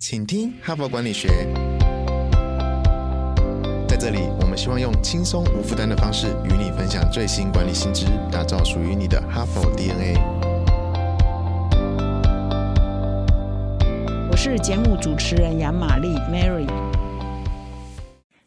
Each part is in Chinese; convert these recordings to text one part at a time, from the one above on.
请听哈佛管理学。在这里，我们希望用轻松无负担的方式与你分享最新管理新知，打造属于你的哈佛 DNA。我是节目主持人杨玛丽 Mary。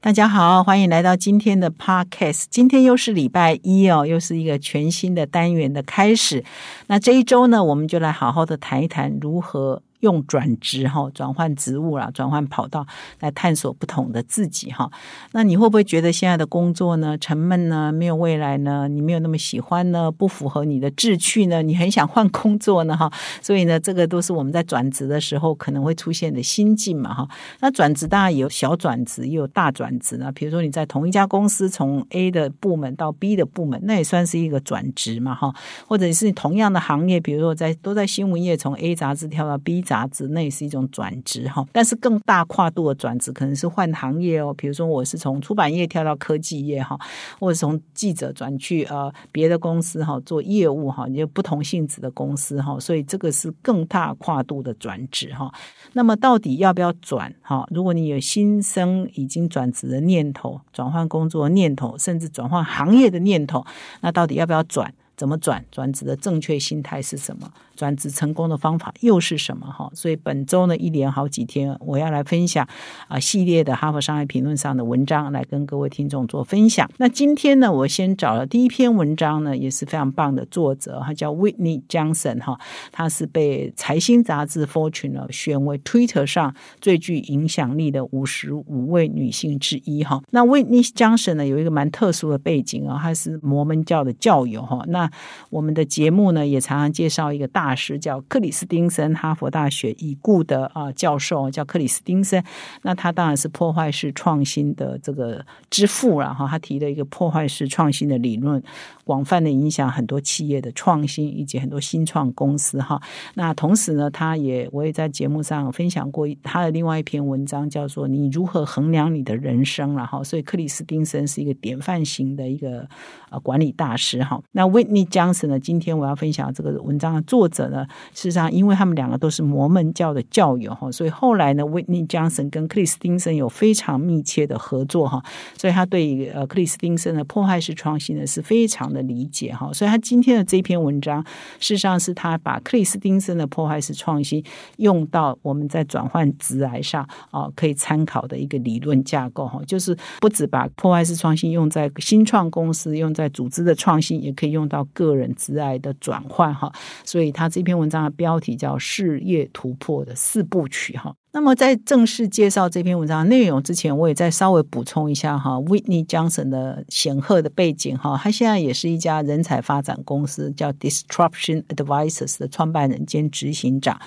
大家好，欢迎来到今天的 Podcast。今天又是礼拜一哦，又是一个全新的单元的开始。那这一周呢，我们就来好好的谈一谈如何。用转职哈，转换职务啦，转换跑道来探索不同的自己哈。那你会不会觉得现在的工作呢沉闷呢，没有未来呢？你没有那么喜欢呢？不符合你的志趣呢？你很想换工作呢哈？所以呢，这个都是我们在转职的时候可能会出现的心境嘛哈。那转职当然有小转职，也有大转职呢。比如说你在同一家公司从 A 的部门到 B 的部门，那也算是一个转职嘛哈。或者是同样的行业，比如说在都在新闻业，从 A 杂志跳到 B。杂志那也是一种转职哈，但是更大跨度的转职可能是换行业哦。比如说我是从出版业跳到科技业哈，或者从记者转去呃别的公司哈做业务哈，也有不同性质的公司哈，所以这个是更大跨度的转职哈。那么到底要不要转哈？如果你有新生已经转职的念头、转换工作的念头，甚至转换行业的念头，那到底要不要转？怎么转？转职的正确心态是什么？转职成功的方法又是什么？哈，所以本周呢，一连好几天，我要来分享啊系列的《哈佛商业评论》上的文章，来跟各位听众做分享。那今天呢，我先找了第一篇文章呢，也是非常棒的作者，他叫 Whitney Johnson 哈，他是被财新杂志 Fortune 呢选为 Twitter 上最具影响力的五十五位女性之一哈。那 Whitney Johnson 呢，有一个蛮特殊的背景啊，她是摩门教的教友哈。那我们的节目呢，也常常介绍一个大。师叫克里斯汀森，哈佛大学已故的啊教授叫克里斯汀森。那他当然是破坏式创新的这个之父了哈。他提了一个破坏式创新的理论，广泛的影响很多企业的创新以及很多新创公司哈。那同时呢，他也我也在节目上分享过他的另外一篇文章，叫做《你如何衡量你的人生》了哈。所以克里斯汀森是一个典范型的一个呃管理大师哈。那 Whitney Johnson 呢？今天我要分享这个文章的作者。呢？事实上，因为他们两个都是摩门教的教友哈，所以后来呢，Whitney Johnson 跟克里斯汀森有非常密切的合作哈，所以他对呃克里斯汀森的破坏式创新呢是非常的理解哈，所以他今天的这篇文章，事实上是他把克里斯汀森的破坏式创新用到我们在转换直来上啊，可以参考的一个理论架构哈，就是不止把破坏式创新用在新创公司，用在组织的创新，也可以用到个人职爱的转换哈，所以他。这篇文章的标题叫“事业突破的四部曲”哈。那么在正式介绍这篇文章内容之前，我也再稍微补充一下哈，Whitney Johnson 的显赫的背景哈，他现在也是一家人才发展公司叫 Disruption Advisors 的创办人兼执行长。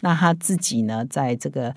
那他自己呢，在这个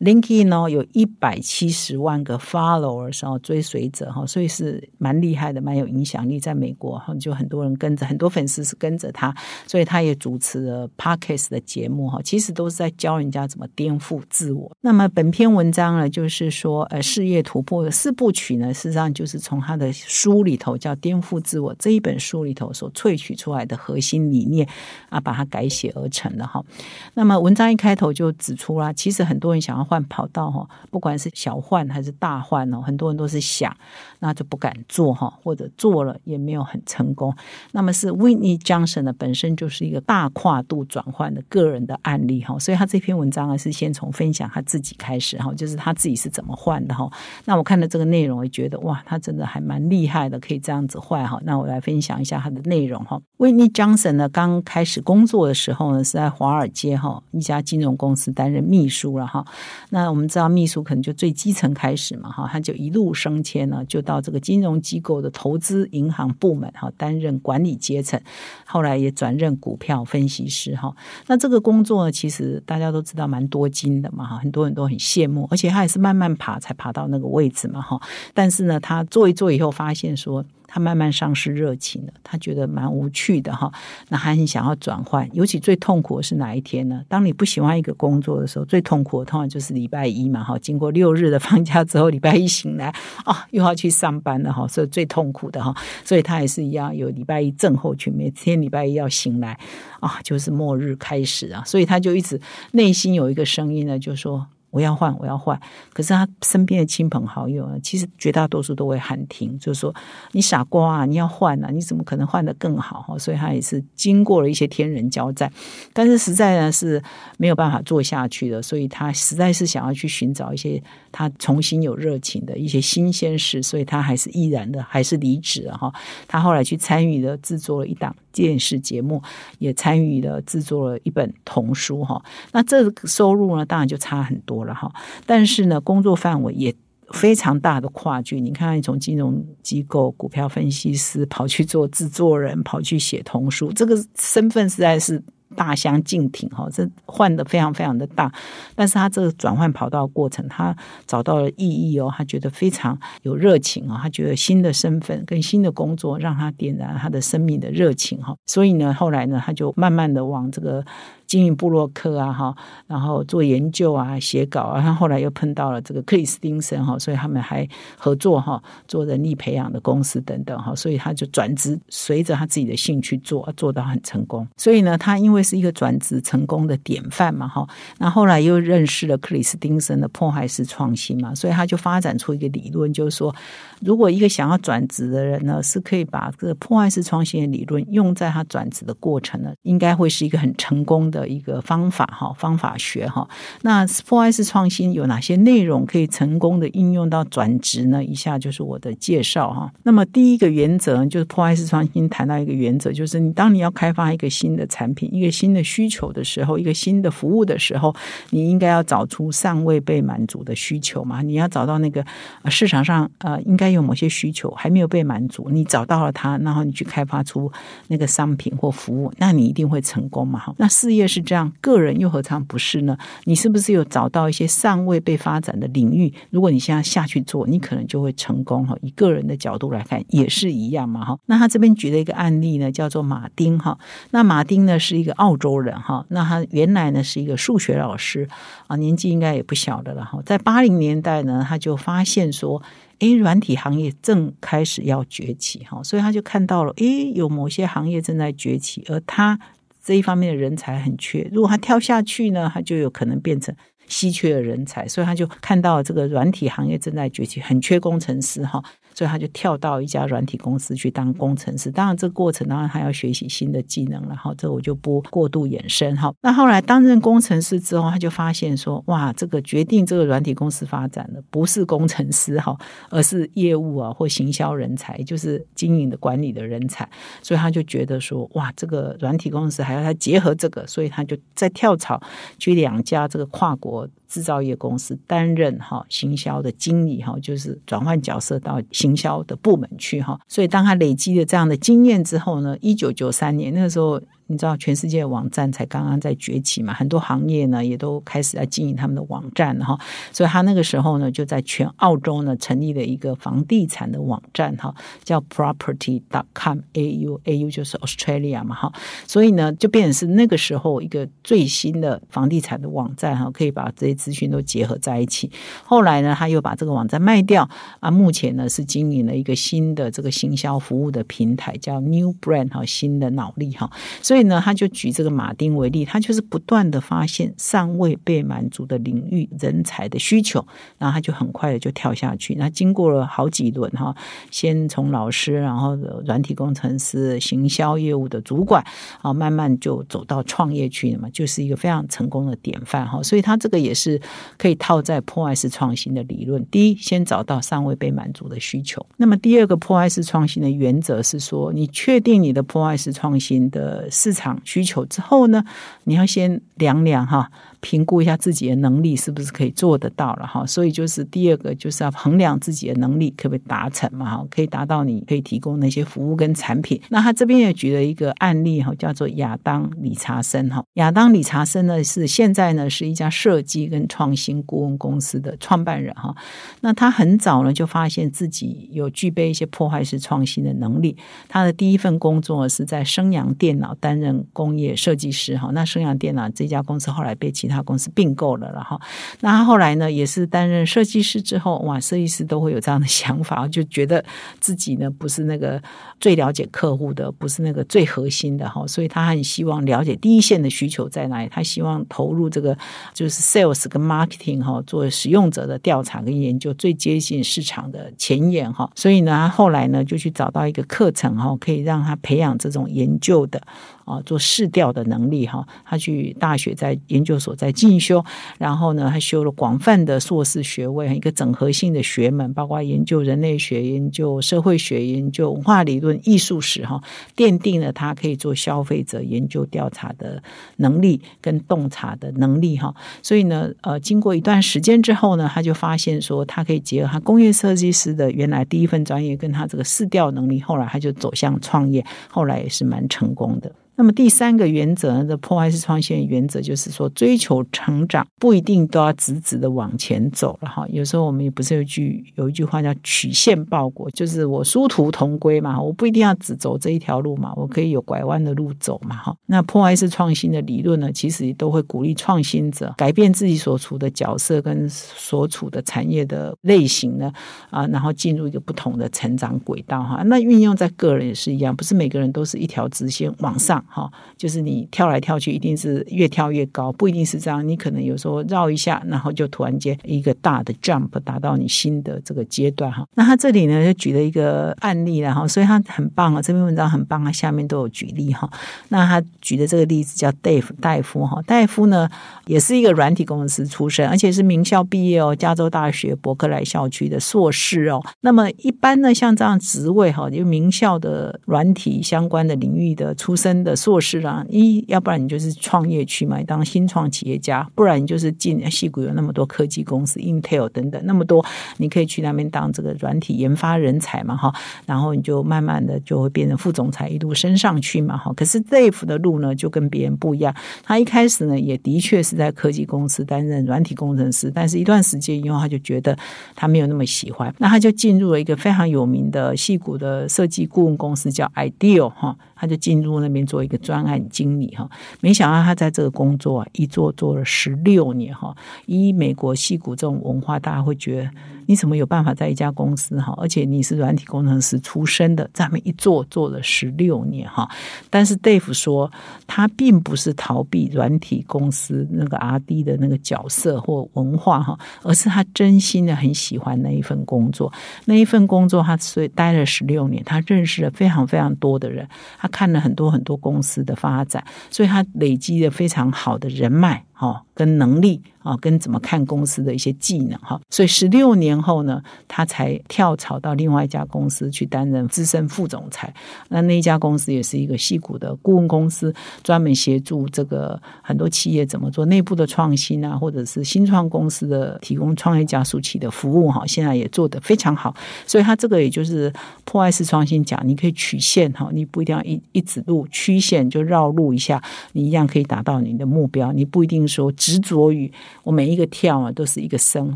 Linke 呢有一百七十万个 followers 哦追随者哈，所以是蛮厉害的，蛮有影响力。在美国哈，就很多人跟着，很多粉丝是跟着他，所以他也主持了 Parkes 的节目哈。其实都是在教人家怎么颠覆自我。那么本篇文章呢，就是说呃事业突破的四部曲呢，事实上就是从他的书里头叫《颠覆自我》这一本书里头所萃取出来的核心理念啊，把它改写而成的哈。那么文章一开头就指出啦，其实很多人想要。换跑道哈，不管是小换还是大换哦，很多人都是想，那就不敢做哈，或者做了也没有很成功。那么是 Winnie Johnson 呢，本身就是一个大跨度转换的个人的案例哈，所以他这篇文章呢是先从分享他自己开始哈，就是他自己是怎么换的哈。那我看了这个内容，我觉得哇，他真的还蛮厉害的，可以这样子换哈。那我来分享一下他的内容哈。Winnie Johnson 呢，刚开始工作的时候呢，是在华尔街哈一家金融公司担任秘书了哈。那我们知道，秘书可能就最基层开始嘛，哈，他就一路升迁呢，就到这个金融机构的投资银行部门哈，担任管理阶层，后来也转任股票分析师哈。那这个工作，其实大家都知道蛮多金的嘛，哈，很多人都很羡慕，而且他也是慢慢爬才爬到那个位置嘛，哈。但是呢，他做一做以后，发现说。他慢慢丧失热情了，他觉得蛮无趣的哈。那他很想要转换，尤其最痛苦的是哪一天呢？当你不喜欢一个工作的时候，最痛苦的通常就是礼拜一嘛哈。经过六日的放假之后，礼拜一醒来啊，又要去上班了哈，所以最痛苦的哈。所以他也是一样，有礼拜一症候群，每天礼拜一要醒来啊，就是末日开始啊。所以他就一直内心有一个声音呢，就说。我要换，我要换。可是他身边的亲朋好友呢，其实绝大多数都会喊停，就是说你傻瓜啊，你要换啊，你怎么可能换得更好？哈，所以他也是经过了一些天人交战，但是实在呢是没有办法做下去的，所以他实在是想要去寻找一些他重新有热情的一些新鲜事，所以他还是毅然的，还是离职了哈。他后来去参与了制作了一档电视节目，也参与了制作了一本童书哈。那这个收入呢，当然就差很多了哈。但是呢，工作范围也非常大的跨距。你看，从金融机构、股票分析师跑去做制作人，跑去写童书，这个身份实在是。大相径庭哈，这换的非常非常的大，但是他这个转换跑道过程，他找到了意义哦，他觉得非常有热情啊，他觉得新的身份跟新的工作让他点燃他的生命的热情哈，所以呢，后来呢，他就慢慢的往这个。经营布洛克啊，哈，然后做研究啊，写稿啊，他后来又碰到了这个克里斯汀森哈，所以他们还合作哈，做人力培养的公司等等哈，所以他就转职，随着他自己的兴趣做，做到很成功。所以呢，他因为是一个转职成功的典范嘛，哈，那后来又认识了克里斯汀森的破坏式创新嘛，所以他就发展出一个理论，就是说，如果一个想要转职的人呢，是可以把这个破坏式创新的理论用在他转职的过程呢，应该会是一个很成功的。的一个方法哈，方法学哈。那破坏式创新有哪些内容可以成功的应用到转职呢？以下就是我的介绍哈。那么第一个原则就是破坏式创新谈到一个原则，就是你当你要开发一个新的产品、一个新的需求的时候，一个新的服务的时候，你应该要找出尚未被满足的需求嘛？你要找到那个市场上呃应该有某些需求还没有被满足，你找到了它，然后你去开发出那个商品或服务，那你一定会成功嘛？那事业。是这样，个人又何尝不是呢？你是不是有找到一些尚未被发展的领域？如果你现在下去做，你可能就会成功哈。以个人的角度来看，也是一样嘛哈。那他这边举了一个案例呢，叫做马丁哈。那马丁呢是一个澳洲人哈。那他原来呢是一个数学老师啊，年纪应该也不小的了哈。在八零年代呢，他就发现说，诶，软体行业正开始要崛起哈，所以他就看到了，诶，有某些行业正在崛起，而他。这一方面的人才很缺，如果他跳下去呢，他就有可能变成稀缺的人才，所以他就看到这个软体行业正在崛起，很缺工程师哈。所以他就跳到一家软体公司去当工程师。当然，这个过程当然他要学习新的技能了哈。这我就不过度延伸哈。那后来担任工程师之后，他就发现说：哇，这个决定这个软体公司发展的不是工程师哈，而是业务啊或行销人才，就是经营的管理的人才。所以他就觉得说：哇，这个软体公司还要他结合这个，所以他就在跳槽去两家这个跨国。制造业公司担任哈行销的经理哈，就是转换角色到行营销的部门去哈。所以当他累积了这样的经验之后呢，一九九三年那个时候。你知道全世界的网站才刚刚在崛起嘛？很多行业呢也都开始在经营他们的网站哈，所以他那个时候呢就在全澳洲呢成立了一个房地产的网站哈，叫 Property dot com A U A U 就是 Australia 嘛哈，所以呢就变成是那个时候一个最新的房地产的网站哈，可以把这些资讯都结合在一起。后来呢他又把这个网站卖掉啊，目前呢是经营了一个新的这个行销服务的平台叫 New Brand 哈，新的脑力哈，所以。所以呢，他就举这个马丁为例，他就是不断的发现尚未被满足的领域人才的需求，然后他就很快的就跳下去。那经过了好几轮哈，先从老师，然后软体工程师、行销业务的主管，啊，慢慢就走到创业去了嘛，就是一个非常成功的典范哈。所以他这个也是可以套在破坏式创新的理论。第一，先找到尚未被满足的需求。那么第二个破坏式创新的原则是说，你确定你的破坏式创新的是。市场需求之后呢，你要先量量哈。评估一下自己的能力是不是可以做得到了哈，所以就是第二个就是要衡量自己的能力可不可以达成嘛哈，可以达到你可以提供那些服务跟产品。那他这边也举了一个案例哈，叫做亚当理查森哈。亚当理查森呢是现在呢是一家设计跟创新顾问公司的创办人哈。那他很早呢就发现自己有具备一些破坏式创新的能力。他的第一份工作是在升阳电脑担任工业设计师哈。那升阳电脑这家公司后来被其他公司并购了，然后那他后来呢也是担任设计师之后，哇，设计师都会有这样的想法，就觉得自己呢不是那个最了解客户的，不是那个最核心的哈，所以他很希望了解第一线的需求在哪里，他希望投入这个就是 sales 跟 marketing 哈，做使用者的调查跟研究，最接近市场的前沿哈，所以呢，他后来呢就去找到一个课程哈，可以让他培养这种研究的。啊，做试调的能力哈，他去大学在研究所在进修，然后呢，他修了广泛的硕士学位，一个整合性的学门，包括研究人类学、研究社会学、研究文化理论、艺术史哈，奠定了他可以做消费者研究调查的能力跟洞察的能力哈。所以呢，呃，经过一段时间之后呢，他就发现说，他可以结合他工业设计师的原来第一份专业，跟他这个试调能力，后来他就走向创业，后来也是蛮成功的。那么第三个原则呢？的破坏式创新原则就是说，追求成长不一定都要直直的往前走了哈。有时候我们也不是有句有一句话叫曲线报国，就是我殊途同归嘛，我不一定要只走这一条路嘛，我可以有拐弯的路走嘛哈。那破坏式创新的理论呢，其实都会鼓励创新者改变自己所处的角色跟所处的产业的类型呢啊，然后进入一个不同的成长轨道哈。那运用在个人也是一样，不是每个人都是一条直线往上。哈，就是你跳来跳去，一定是越跳越高，不一定是这样。你可能有时候绕一下，然后就突然间一个大的 jump 达到你新的这个阶段哈。那他这里呢就举了一个案例了哈，所以他很棒啊，这篇文章很棒啊，下面都有举例哈。那他举的这个例子叫 Dave 戴夫哈，戴夫呢也是一个软体工程师出身，而且是名校毕业哦，加州大学伯克莱校区的硕士哦。那么一般呢，像这样职位哈，就名校的软体相关的领域的出身的。硕士啊，一要不然你就是创业去嘛，当新创企业家；不然你就是进戏谷有那么多科技公司，Intel 等等那么多，你可以去那边当这个软体研发人才嘛，哈。然后你就慢慢的就会变成副总裁，一路升上去嘛，哈。可是 Dave 的路呢，就跟别人不一样。他一开始呢，也的确是在科技公司担任软体工程师，但是一段时间以后，他就觉得他没有那么喜欢，那他就进入了一个非常有名的戏谷的设计顾问公司，叫 Ideal 哈。他就进入那边做一个专案经理哈，没想到他在这个工作啊一做做了十六年哈。以美国戏骨这种文化，大家会觉得你怎么有办法在一家公司哈？而且你是软体工程师出身的，在那边一做做了十六年哈。但是 Dave 说，他并不是逃避软体公司那个 R D 的那个角色或文化哈，而是他真心的很喜欢那一份工作。那一份工作，他所以待了十六年，他认识了非常非常多的人，他。看了很多很多公司的发展，所以他累积了非常好的人脉，哈，跟能力。啊，跟怎么看公司的一些技能哈，所以十六年后呢，他才跳槽到另外一家公司去担任资深副总裁。那那一家公司也是一个细股的顾问公司，专门协助这个很多企业怎么做内部的创新啊，或者是新创公司的提供创业加速器的服务哈。现在也做得非常好，所以他这个也就是破坏式创新讲，你可以曲线哈，你不一定要一一直路曲线就绕路一下，你一样可以达到你的目标。你不一定说执着于。我每一个跳啊，都是一个升；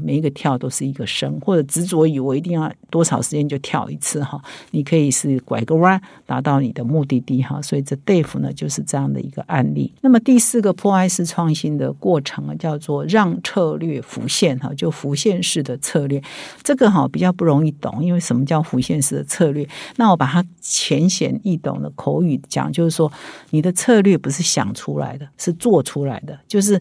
每一个跳都是一个升，或者执着于我一定要多少时间就跳一次哈。你可以是拐个弯达到你的目的地哈。所以这 Dave 呢就是这样的一个案例。那么第四个破坏式创新的过程啊，叫做让策略浮现哈，就浮现式的策略。这个哈比较不容易懂，因为什么叫浮现式的策略？那我把它浅显易懂的口语讲，就是说你的策略不是想出来的，是做出来的，就是。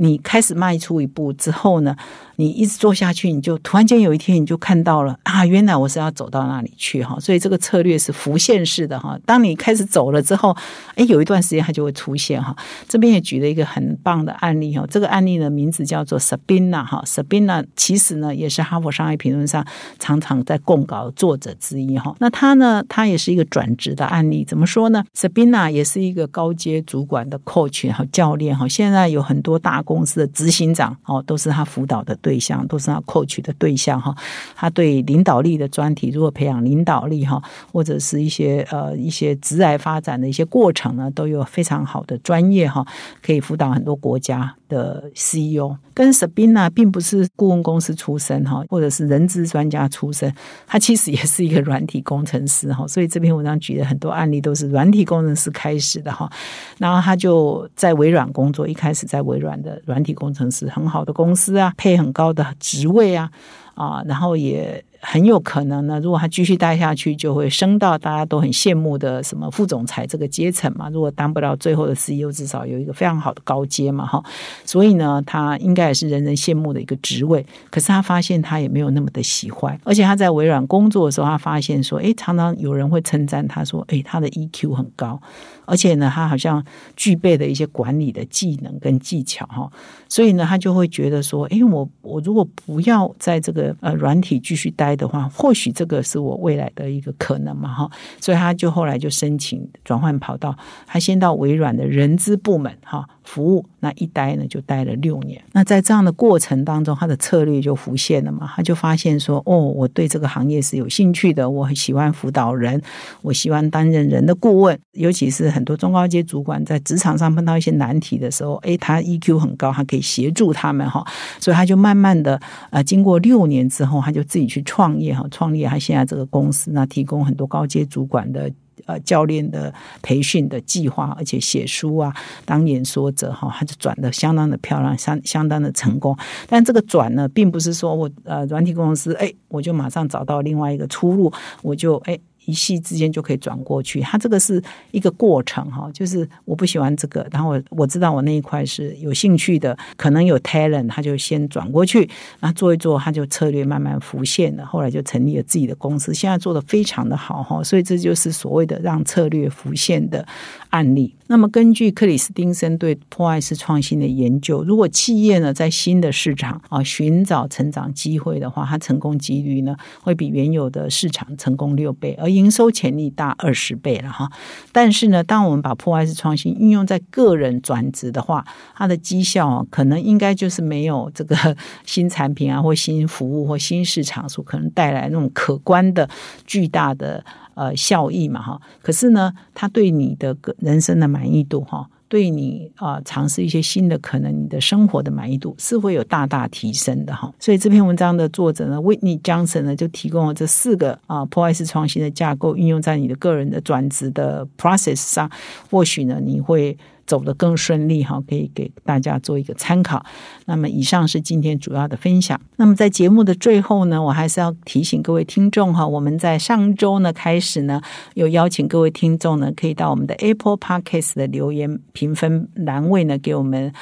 你开始迈出一步之后呢？你一直做下去，你就突然间有一天你就看到了啊，原来我是要走到那里去哈。所以这个策略是浮现式的哈。当你开始走了之后，哎，有一段时间它就会出现哈。这边也举了一个很棒的案例哈。这个案例的名字叫做 Sabina 哈。Sabina 其实呢也是哈佛商业评论上常常在供稿作者之一哈。那他呢，他也是一个转职的案例。怎么说呢？Sabina 也是一个高阶主管的 coach 和教练哈。现在有很多大公司的执行长哦，都是他辅导的对。象都是他 coach 的对象哈，他对领导力的专题，如果培养领导力哈，或者是一些呃一些职癌发展的一些过程呢，都有非常好的专业哈，可以辅导很多国家。的 CEO，跟 Sabina 并不是顾问公司出身哈，或者是人资专家出身，他其实也是一个软体工程师哈。所以这篇文章举的很多案例都是软体工程师开始的哈。然后他就在微软工作，一开始在微软的软体工程师，很好的公司啊，配很高的职位啊啊，然后也。很有可能呢，如果他继续待下去，就会升到大家都很羡慕的什么副总裁这个阶层嘛。如果当不了最后的 CEO，至少有一个非常好的高阶嘛，哈。所以呢，他应该也是人人羡慕的一个职位。可是他发现他也没有那么的喜欢，而且他在微软工作的时候，他发现说，哎，常常有人会称赞他说，哎，他的 EQ 很高，而且呢，他好像具备的一些管理的技能跟技巧，哈。所以呢，他就会觉得说，哎，我我如果不要在这个呃软体继续待。的话，或许这个是我未来的一个可能嘛，哈，所以他就后来就申请转换跑道，他先到微软的人资部门，哈。服务那一待呢，就待了六年。那在这样的过程当中，他的策略就浮现了嘛。他就发现说：“哦，我对这个行业是有兴趣的，我很喜欢辅导人，我喜欢担任人的顾问。尤其是很多中高阶主管在职场上碰到一些难题的时候，诶，他 EQ 很高，他可以协助他们哈。所以他就慢慢的呃，经过六年之后，他就自己去创业哈，创立他现在这个公司，那提供很多高阶主管的。”呃，教练的培训的计划，而且写书啊，当演说者哈，他就转的相当的漂亮，相相当的成功。但这个转呢，并不是说我呃，软体公司哎，我就马上找到另外一个出路，我就哎。一夕之间就可以转过去，它这个是一个过程哈，就是我不喜欢这个，然后我我知道我那一块是有兴趣的，可能有 talent，他就先转过去，那做一做，他就策略慢慢浮现了，后来就成立了自己的公司，现在做的非常的好哈，所以这就是所谓的让策略浮现的案例。那么根据克里斯汀森对破坏式创新的研究，如果企业呢在新的市场啊寻找成长机会的话，它成功几率呢会比原有的市场成功六倍，而营收潜力大二十倍了哈，但是呢，当我们把破坏式创新运用在个人转职的话，它的绩效可能应该就是没有这个新产品啊，或新服务或新市场所可能带来那种可观的巨大的呃效益嘛哈。可是呢，它对你的人生的满意度哈。对你啊，尝试一些新的可能，你的生活的满意度是会有大大提升的哈。所以这篇文章的作者呢为你江辰呢，就提供了这四个啊破坏式创新的架构，运用在你的个人的转职的 process 上，或许呢，你会。走得更顺利哈，可以给大家做一个参考。那么，以上是今天主要的分享。那么，在节目的最后呢，我还是要提醒各位听众哈，我们在上周呢开始呢，有邀请各位听众呢，可以到我们的 Apple Podcast 的留言评分栏位呢，给我们。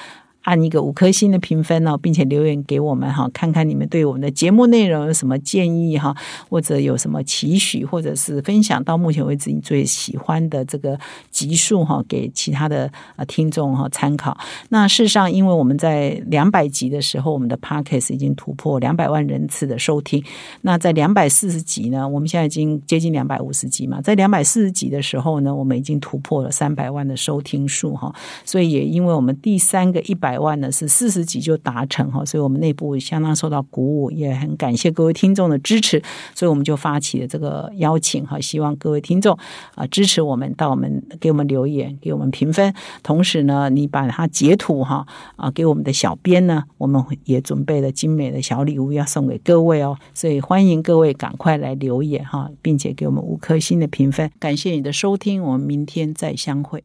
按一个五颗星的评分哦，并且留言给我们哈，看看你们对我们的节目内容有什么建议哈，或者有什么期许，或者是分享到目前为止你最喜欢的这个集数哈，给其他的呃听众哈参考。那事实上，因为我们在两百集的时候，我们的 podcast 已经突破两百万人次的收听。那在两百四十集呢，我们现在已经接近两百五十集嘛，在两百四十集的时候呢，我们已经突破了三百万的收听数哈。所以也因为我们第三个一百。百万呢是四十几就达成哈，所以我们内部相当受到鼓舞，也很感谢各位听众的支持，所以我们就发起了这个邀请哈，希望各位听众啊支持我们，到我们给我们留言，给我们评分，同时呢，你把它截图哈啊给我们的小编呢，我们也准备了精美的小礼物要送给各位哦，所以欢迎各位赶快来留言哈，并且给我们五颗星的评分，感谢你的收听，我们明天再相会。